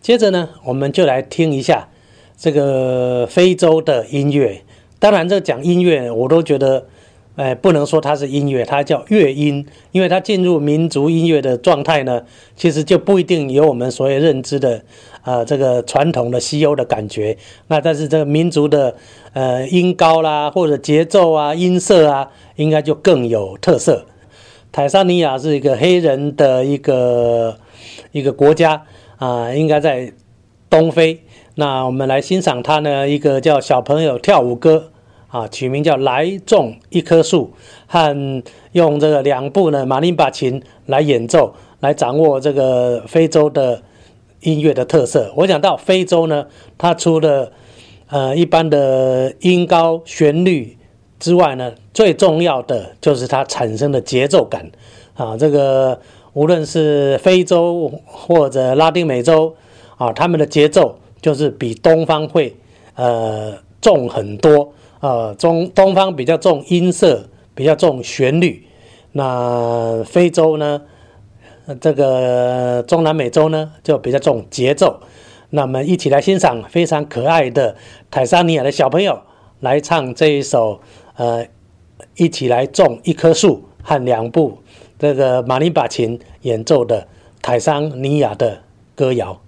接着呢，我们就来听一下这个非洲的音乐。当然，这讲音乐，我都觉得，哎，不能说它是音乐，它叫乐音，因为它进入民族音乐的状态呢，其实就不一定有我们所谓认知的，呃，这个传统的西欧的感觉。那但是这个民族的，呃，音高啦，或者节奏啊、音色啊，应该就更有特色。坦桑尼亚是一个黑人的一个一个国家啊，应该在东非。那我们来欣赏它呢，一个叫小朋友跳舞歌啊，取名叫《来种一棵树》，和用这个两部呢马林巴琴来演奏，来掌握这个非洲的音乐的特色。我讲到非洲呢，它除了呃一般的音高旋律。之外呢，最重要的就是它产生的节奏感啊！这个无论是非洲或者拉丁美洲啊，他们的节奏就是比东方会呃重很多啊。中东方比较重音色，比较重旋律。那非洲呢，这个中南美洲呢就比较重节奏。那么一起来欣赏非常可爱的坦桑尼亚的小朋友来唱这一首。呃，一起来种一棵树和两部这个马林巴琴演奏的泰桑尼亚的歌谣。